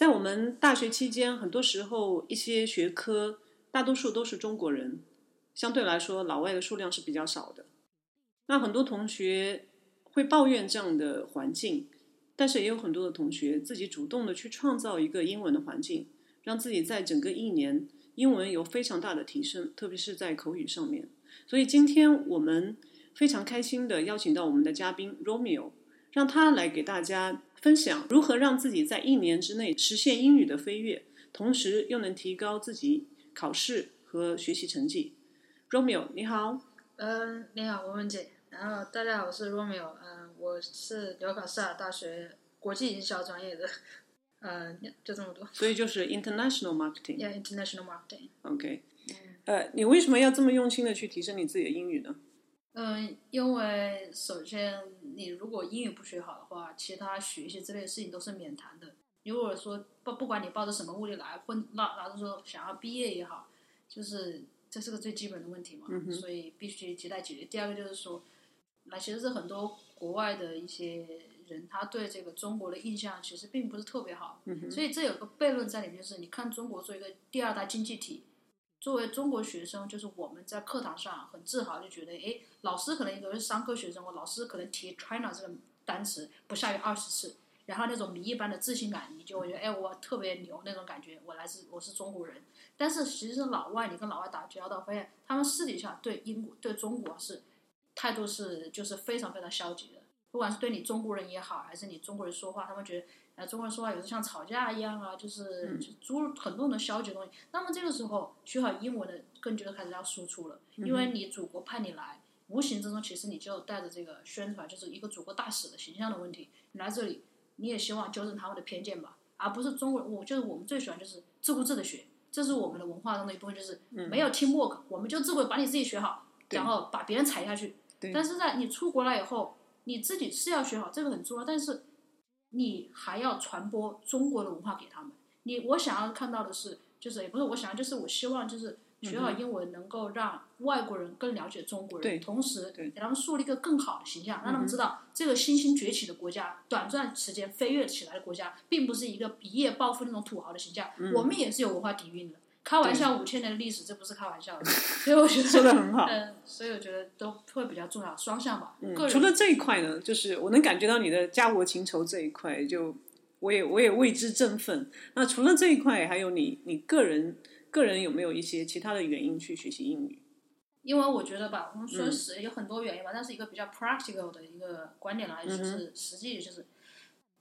在我们大学期间，很多时候一些学科大多数都是中国人，相对来说老外的数量是比较少的。那很多同学会抱怨这样的环境，但是也有很多的同学自己主动的去创造一个英文的环境，让自己在整个一年英文有非常大的提升，特别是在口语上面。所以今天我们非常开心的邀请到我们的嘉宾 Romeo，让他来给大家。分享如何让自己在一年之内实现英语的飞跃，同时又能提高自己考试和学习成绩。Romeo，你好。嗯，你好，文文姐。然后大家好，我是 Romeo。嗯，我是纽卡斯尔大学国际营销专业的。嗯，就这么多。所以就是 International Marketing。Yeah，International Marketing。OK。呃，你为什么要这么用心的去提升你自己的英语呢？嗯，因为首先，你如果英语不学好的话，其他学习之类的事情都是免谈的。如果说不不管你抱着什么目的来，或那拿着说想要毕业也好，就是这是个最基本的问题嘛，所以必须亟待解决。第二个就是说，那其实是很多国外的一些人，他对这个中国的印象其实并不是特别好，所以这有个悖论在里面，就是你看中国作为一个第二大经济体。作为中国学生，就是我们在课堂上很自豪，就觉得，哎，老师可能一个是商科学生，我老师可能提 China 这个单词不下于二十次，然后那种谜一般的自信感，你就会觉得，哎，我特别牛那种感觉，我来自我是中国人。但是其实老外，你跟老外打交道，发现他们私底下对英国、对中国是态度是就是非常非常消极的，不管是对你中国人也好，还是你中国人说话，他们觉得。中国人说话有时像吵架一样啊，就是诸很多的消极的东西。那么这个时候学好英文的，更觉得开始要输出了，因为你祖国派你来，无形之中其实你就带着这个宣传，就是一个祖国大使的形象的问题。你来这里，你也希望纠正他们的偏见吧，而不是中国人。我就是我们最喜欢就是自顾自的学，这是我们的文化中的一部分，就是没有 teamwork，我们就自顾把你自己学好，然后把别人踩下去。但是在你出国了以后，你自己是要学好，这个很重要，但是。你还要传播中国的文化给他们。你我想要看到的是，就是也不是我想要，就是我希望就是学好英文，能够让外国人更了解中国人，同时给他们树立一个更好的形象，让他们知道这个新兴崛起的国家，短暂时间飞跃起来的国家，并不是一个一夜暴富那种土豪的形象。我们也是有文化底蕴的。开玩笑，五千年的历史，这不是开玩笑的，所以我觉得说的很好。嗯，所以我觉得都会比较重要，双向吧。嗯，除了这一块呢，就是我能感觉到你的家国情仇这一块，就我也我也为之振奋。那除了这一块，还有你你个人个人有没有一些其他的原因去学习英语？因为我觉得吧，我们说实有很多原因吧，但是一个比较 practical 的一个观点来，就是实际就是。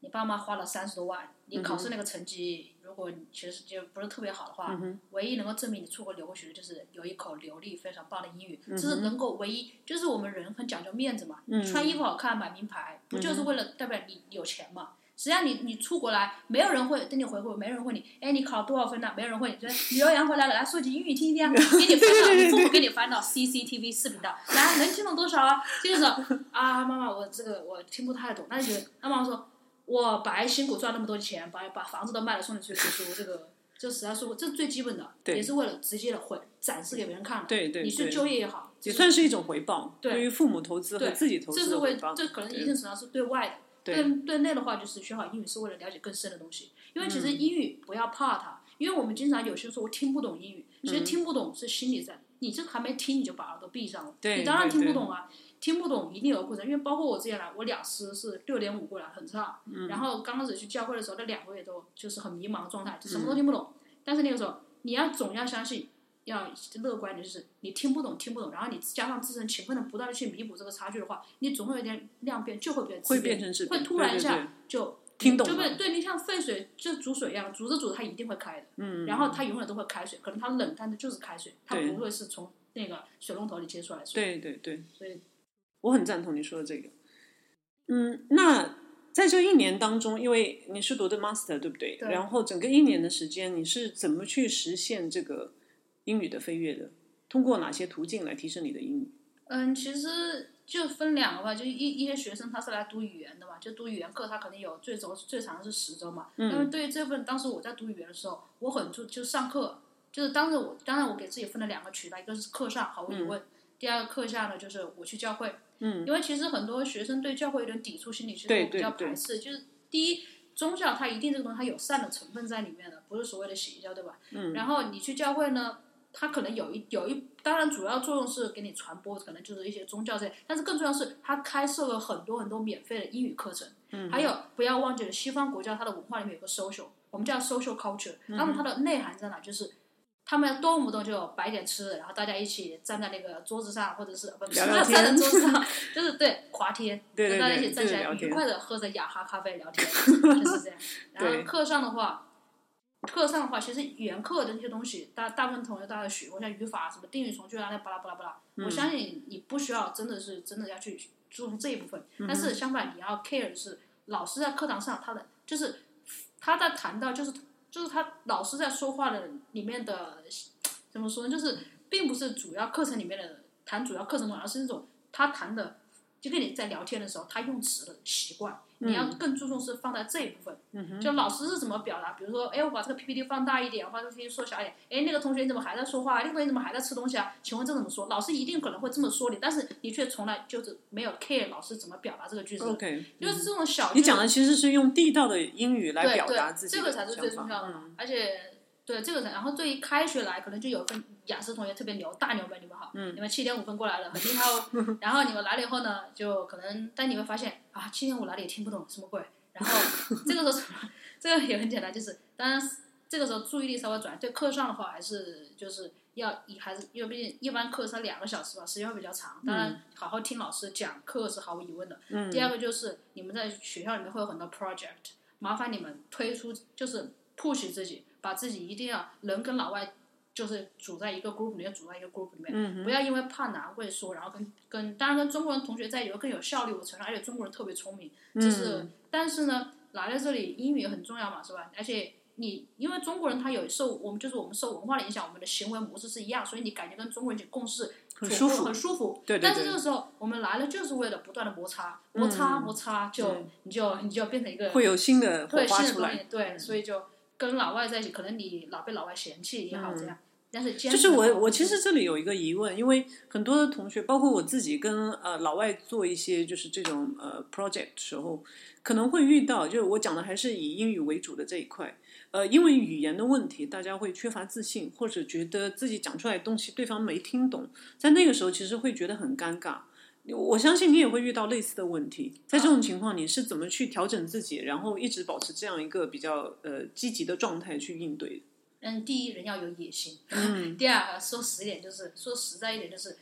你爸妈花了三十多万，你考试那个成绩，如果其实就不是特别好的话，唯一能够证明你出国留学的就是有一口流利、非常棒的英语，这是能够唯一。就是我们人很讲究面子嘛，穿衣服好看、买名牌，不就是为了代表你有钱嘛？实际上，你你出国来，没有人会等你回国，没人问你，哎，你考多少分呢？没有人问你，就是旅游员回来了，来说几句英语听一听啊，给你翻到，你父母给你翻到 CCTV 视频的，来能听懂多少啊？就是啊，妈妈，我这个我听不太懂，那就那妈妈说。我白辛苦赚那么多钱，把把房子都卖了送你去读书，这个这实在是这是最基本的，也是为了直接的回展示给别人看。对对，你去就业也好，也算是一种回报。对于父母投资和自己投资这是为，这可能一定程度上是对外的。对对内的话，就是学好英语是为了了解更深的东西。因为其实英语不要怕它，因为我们经常有些时候我听不懂英语，其实听不懂是心理在，你这还没听你就把耳朵闭上了，你当然听不懂啊。听不懂一定有过程，因为包括我之前来，我雅思是六点五过来，很差。然后刚开始去教会的时候，那两个月都就是很迷茫的状态，就什么都听不懂。但是那个时候，你要总要相信，要乐观的就是你听不懂，听不懂，然后你加上自身勤奋的不断的去弥补这个差距的话，你总会有点量变，就会变会变成是会突然一下就听懂，对你像沸水就煮水一样，煮着煮着它一定会开的。嗯。然后它永远都会开水，可能它冷，但的就是开水，它不会是从那个水龙头里接出来的水。对对对。所以。我很赞同你说的这个，嗯，那在这一年当中，因为你是读的 master 对不对？对然后整个一年的时间，你是怎么去实现这个英语的飞跃的？通过哪些途径来提升你的英语？嗯，其实就分两个吧，就一一些学生他是来读语言的嘛，就读语言课，他肯定有最周最长的是十周嘛。嗯因为对于这份，当时我在读语言的时候，我很注就上课，就是当时我当然我给自己分了两个渠道，一个是课上毫无疑问，第二个课下呢就是我去教会。嗯，因为其实很多学生对教会有点抵触心理，其实对我比较排斥。就是第一，宗教它一定这个东西它有善的成分在里面的，不是所谓的邪教，对吧？嗯。然后你去教会呢，它可能有一有一，当然主要作用是给你传播，可能就是一些宗教这些，但是更重要是它开设了很多很多免费的英语课程。嗯。还有不要忘记了，西方国家它的文化里面有个 social，我们叫 social culture，那么它的内涵在哪？就是。他们动不动就摆点吃的，然后大家一起站在那个桌子上，或者是不是 站在桌子上，就是对滑天，对对大家一起站起来愉快的喝着雅哈咖啡聊天，就是这样。然后课上的话，课上的话，其实语言课的那些东西，大大部分同学大家学过，像语法什么定语从句啊，那巴拉巴拉巴拉。嗯我相信你不需要真的是真的要去注重这一部分，嗯但是相反，你要 care 的是老师在课堂上他的就是他在谈到就是就是他老师在说话的里面的怎么说呢？就是并不是主要课程里面的谈主要课程内容，而是那种他谈的，就跟你在聊天的时候他用词的习惯，你要更注重是放在这一部分。嗯就老师是怎么表达？比如说，哎，我把这个 PPT 放大一点，我把这个 PPT 缩小一点。哎，那个同学你怎么还在说话？那个同学怎么还在吃东西啊？请问这怎么说？老师一定可能会这么说你，但是你却从来就是没有 care 老师怎么表达这个句子。OK，就是这种小。你讲的其实是用地道的英语来表达自己的这个才是最重要的嘛。嗯而且，对这个人，然后对于开学来，可能就有份雅思同学特别牛，大牛们，你们好，嗯你们七点五分过来了，很厉害哦。然后你们来了以后呢，就可能，但你会发现啊，七点五来了也听不懂什么鬼。然后 这个时候 这个也很简单，就是当然这个时候注意力稍微转，对课上的话还是就是要以还是因为毕竟一般课才两个小时吧，时间会比较长。当然，好好听老师讲课是毫无疑问的。嗯第二个就是你们在学校里面会有很多 project，麻烦你们推出就是 push 自己，把自己一定要能跟老外就是组在一个 group 里面，组在一个 group 里面，嗯不要因为怕难会说，然后跟跟当然跟中国人同学在一起更有效率，我承认，而且中国人特别聪明，就是、嗯但是呢，来到这里英语也很重要嘛，是吧？而且。你因为中国人他有受我们就是我们受文化的影响，我们的行为模式是一样，所以你感觉跟中国人一起共事很舒服很舒服。对对对但是这个时候我们来了就是为了不断的摩擦，摩擦嗯摩擦，就、对你就你就变成一个会有新的火对花出来。对，所以就跟老外在一起，可能你老被老外嫌弃也好这样，但是就是我，我其实这里有一个疑问，因为很多的同学，包括我自己，跟呃老外做一些就是这种呃 project 的时候，可能会遇到，就是我讲的还是以英语为主的这一块，呃，因为语言的问题，大家会缺乏自信，或者觉得自己讲出来的东西对方没听懂，在那个时候其实会觉得很尴尬。我相信你也会遇到类似的问题，在这种情况，你是怎么去调整自己，然后一直保持这样一个比较呃积极的状态去应对？嗯，第一人要有野心，嗯第二说实一点就是说实在一点就是。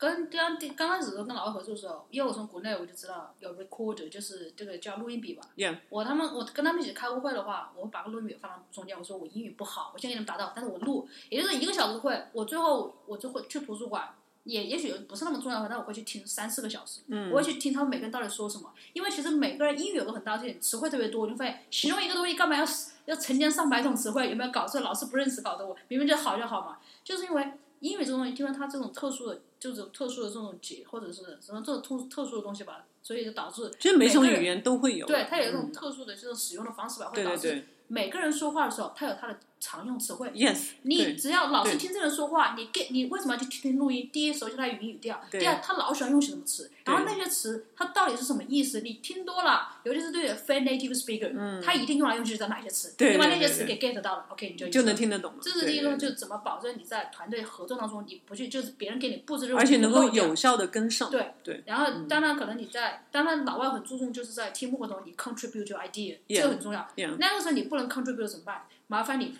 跟刚刚开始的时候跟老外合作的时候，因为我从国内我就知道有 recorder，就是这个叫录音笔吧。Yeah 我他们我跟他们一起开过会的话，我把个录音笔放到中间，我说我英语不好，我现在给你们达到，但是我录，也就是一个小时会，我最后我就会去图书馆，也也许不是那么重要的，但我会去听三四个小时，嗯。我会去听他们每个人到底说什么，因为其实每个人英语有个很大的特点，词汇特别多，你就发现形容一个东西干嘛要要成千上百种词汇，有没有搞错？老师不认识搞得我明明就好就好嘛，就是因为英语这种东西，因为它这种特殊的，就是特殊的这种解或者是什么这种特特殊的东西吧，所以就导致就是每种语言都会有，对，它有一种嗯。特殊的这种使用的方式吧，会导致每个人说话的时候，他有他的常用词汇。，yes，你只要老是听这个人说话，你 get 你为什么要去听听录音？第一，熟悉他语音语调；对第二，他老喜欢用什么词，然后那些词它到底是什么意思？你听多了，尤其是对非 native speaker，、他一定用来用去知道哪些词，你把那些词给 get 到了，OK，你就就能听得懂了。这是第一个，对对就怎么保证你在团队合作当中，你不去就是别人给你布置任务，而且能够有效的跟上。对对，然后当然可能你在，当然老外很注重就是在 team 活动你 contribute your idea，Yeah 这个很重要。那个时候你不能 contribute 怎么办？麻烦你。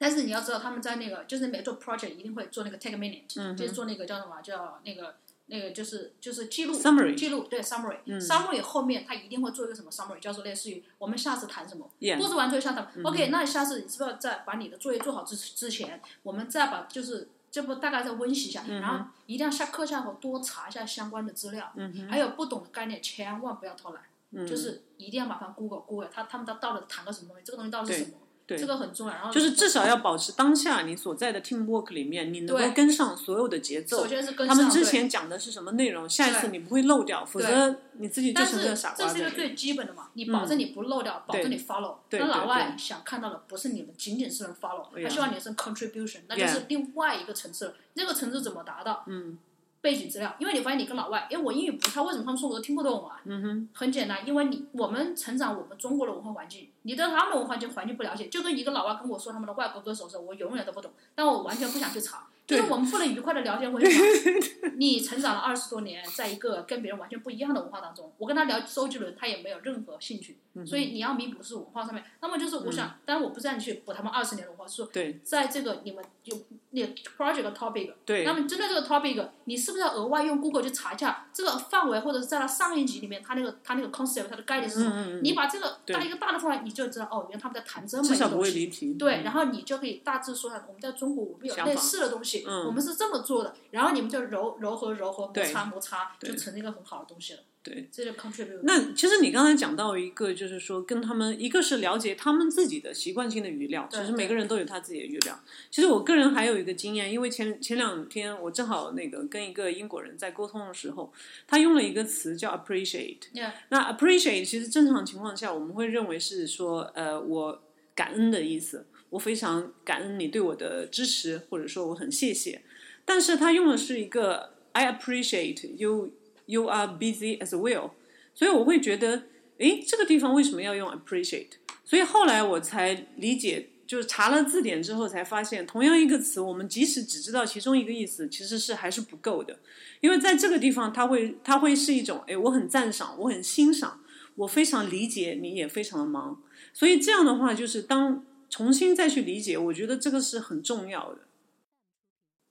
但是你要知道，他们在那个就是每做 project 一定会做那个 take a minute，、就是嗯做那个叫什么叫那个那个就是就是记录 Summary 记录对 summary，summary、后面他一定会做一个什么 summary，叫做类似于我们下次谈什么布置完之后下次谈、OK，那下次你是不是要再把你的作业做好之之前，我们再把就是这不大概再温习一下，然后一定要下课下后多查一下相关的资料，还有不懂的概念千万不要偷懒。嗯。就是一定要麻烦 Google Google，他他们到到底谈个什么东西，这个东西到底是什么，对这个很重要。然后就是至少要保持当下你所在的 teamwork 里面，你能够跟上所有的节奏首。先是跟上他们之前讲的是什么内容，下一次你不会漏掉，否则你自己就但成个是傻瓜。这是一个最基本的嘛，你保证你不漏掉，保证你 follow。那老外想看到的不是你们仅仅是能 follow，他希望你是 contribution，那就是另外一个层次了。那个层次怎么达到？嗯背景资料，因为你发现你跟老外，因为，我英语不差，为什么他们说我都听不懂啊？嗯哼，很简单，因为你我们成长我们中国的文化环境，你对他们的文化环境环境不了解，就跟一个老外跟我说他们的外国歌手的时候，我永远都不懂，但我完全不想去查。就是我们不能愉快的聊天，为什么？你成长了二十多年，在一个跟别人完全不一样的文化当中，我跟他聊周杰伦，他也没有任何兴趣，嗯所以你要弥补是文化上面。那么就是我想，当然我不是让你去补他们二十年的文化，是说对在这个你们有你 project topic，对。那么针对这个 topic，你是不是要额外用 Google 去查一下这个范围，或者是在它上一级里面，它那个它那个 concept 它的概念是什么？嗯嗯嗯。你把这个对。大一个大的范围，你就知道哦，原来他们在谈这么一个东西。对，嗯。然后你就可以大致说下，我们在中国我们有类似的东西，嗯。我们是这么做的，然后你们就揉揉合揉合，摩擦摩擦，就成了一个很好的东西了。对，这就 contribute。那其实你刚才讲到一个，就是说跟他们，一个是了解他们自己的习惯性的语料，其对实每个人都有他自己的语料。其实我个人还有一个经验，因为前前两天我正好那个跟一个英国人在沟通的时候，他用了一个词叫 appreciate。那 appreciate 其实正常情况下我们会认为是说，呃，我感恩的意思，我非常感恩你对我的支持，或者说我很谢谢。但是他用的是一个 I appreciate you you are busy as well，所以我会觉得，诶，这个地方为什么要用 appreciate？所以后来我才理解，就是查了字典之后才发现，同样一个词，我们即使只知道其中一个意思，其实是还是不够的，因为在这个地方，它会它会是一种，诶，我很赞赏，我很欣赏，我非常理解你，也非常的忙，所以这样的话，就是当重新再去理解，我觉得这个是很重要的。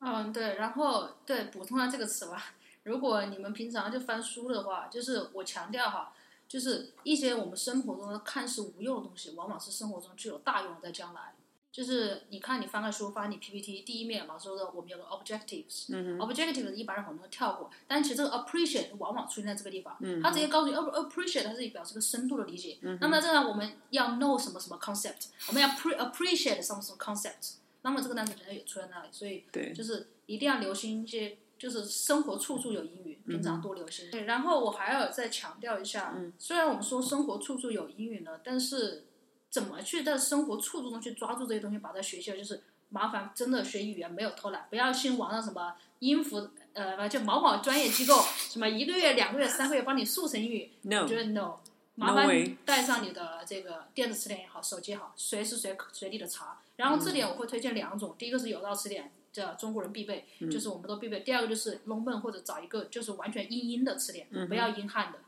嗯，对，然后对补充下这个词吧。如果你们平常就翻书的话，就是我强调哈，就是一些我们生活中的看似无用的东西，往往是生活中具有大用的，在将来。就是你看，你翻开书，翻你 PPT，第一面老师说我们有个 objectives，嗯 objective 一般人很多人跳过，但其实这个 appreciate 往往出现在这个地方，嗯他直接告诉你 app- appreciate 它是表示个深度的理解。那么这样我们要 know 什么什么 concept，我们要 pre appreciate 什么什么 concept，那么这个单词可能也出在那里，所以就是一定要留心一些，就是生活处处有英语，嗯平常多留心。对，然后我还要再强调一下，嗯虽然我们说生活处处有英语呢，但是怎么去在生活处处中去抓住这些东西，把它学习了，就是麻烦真的学语言没有偷懒，不要信网上什么音符，呃，就某某专业机构什么一个月、两个月、三个月帮你速成英语，，no，我觉得 no。麻烦你带上你的这个电子词典也好，手机也好，随时随随地的查。然后这点我会推荐两种，第一个是有道词典，叫中国人必备，就是我们都必备；第二个就是 Longman 或者找一个就是完全英音的词典，不要英汉的。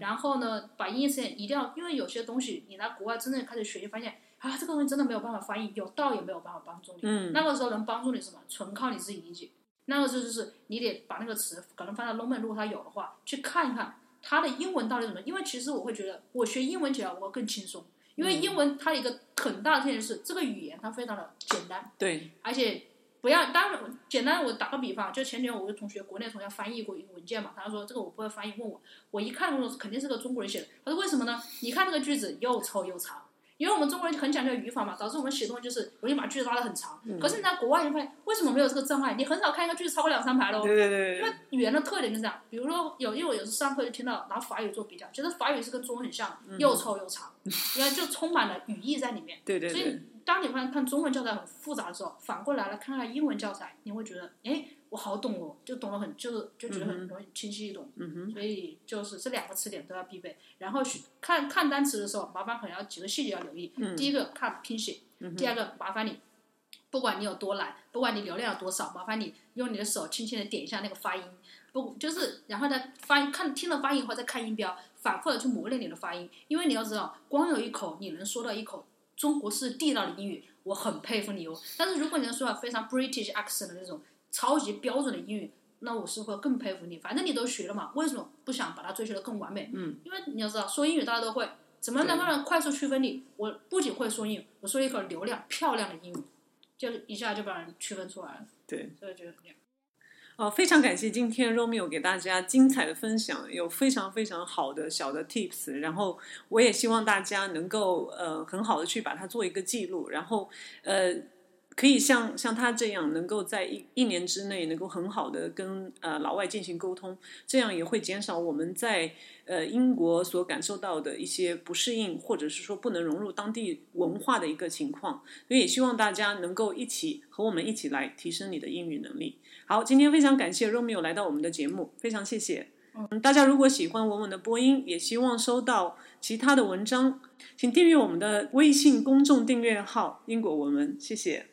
然后呢，把英译词典一定要，因为有些东西你来国外真正开始学，就发现啊，这个东西真的没有办法翻译，有道也没有办法帮助你。嗯那个时候能帮助你什么？纯靠你自己理解。那个时候就是你得把那个词可能翻到 Longman，如果它有的话，去看一看它的英文到底怎么。因为其实我会觉得，我学英文起来我会更轻松，因为英文它有一个很大的特点是这个语言它非常的简单，对，而且不要，当然简单，我打个比方，就前几天我一个同学，国内同学翻译过一个文件嘛，他说这个我不会翻译，问我，我一看肯定是个中国人写的，他说为什么呢？你看这个句子又臭又长。因为我们中国人很讲究语法嘛，导致我们写东西就是容易把句子拉得很长。嗯可是你在国外，你发现为什么没有这个障碍？你很少看一个句子超过两三排喽。对对对因为语言的特点就是这样，比如说有，因为我有时上课就听到拿法语做比较，觉得法语是跟中文很像，又臭又长，因为就充满了语义在里面。对对对所以，当你发现看中文教材很复杂的时候，反过来了看看英文教材，你会觉得，哎，我好懂哦，就懂得很，就是就觉得很容易清晰易懂。嗯哼，所以就是这两个词典都要必备。然后学看看单词的时候，麻烦可能要几个细节要留意。嗯第一个看拼写，第二个麻烦你，不管你有多懒，不管你流量有多少，麻烦你用你的手轻轻的点一下那个发音，不就是然后呢发音看听了发音以后再看音标，反复的去磨练你的发音，因为你要知道，光有一口你能说到一口中国式地道的英语，我很佩服你哦。但是如果你能说到非常 British accent 的那种超级标准的英语，那我是会更佩服你。反正你都学了嘛，为什么不想把它追求的更完美？嗯，因为你要知道，说英语大家都会，怎么能够让快速区分你？我不仅会说英语，我说一口流量漂亮的英语，就一下就把人区分出来了。对。所以就这样。好，非常感谢今天 Romeo 给大家精彩的分享，有非常非常好的小的 tips，然后我也希望大家能够呃很好的去把它做一个记录，然后呃可以像像他这样，能够在一一年之内能够很好的跟呃老外进行沟通，这样也会减少我们在呃英国所感受到的一些不适应，或者是说不能融入当地文化的一个情况，所以也希望大家能够一起和我们一起来提升你的英语能力。好，今天非常感谢 Romeo 来到我们的节目，非常谢谢。嗯，大家如果喜欢文文的播音，也希望收到其他的文章，请订阅我们的微信公众订阅号“英国文文”，谢谢。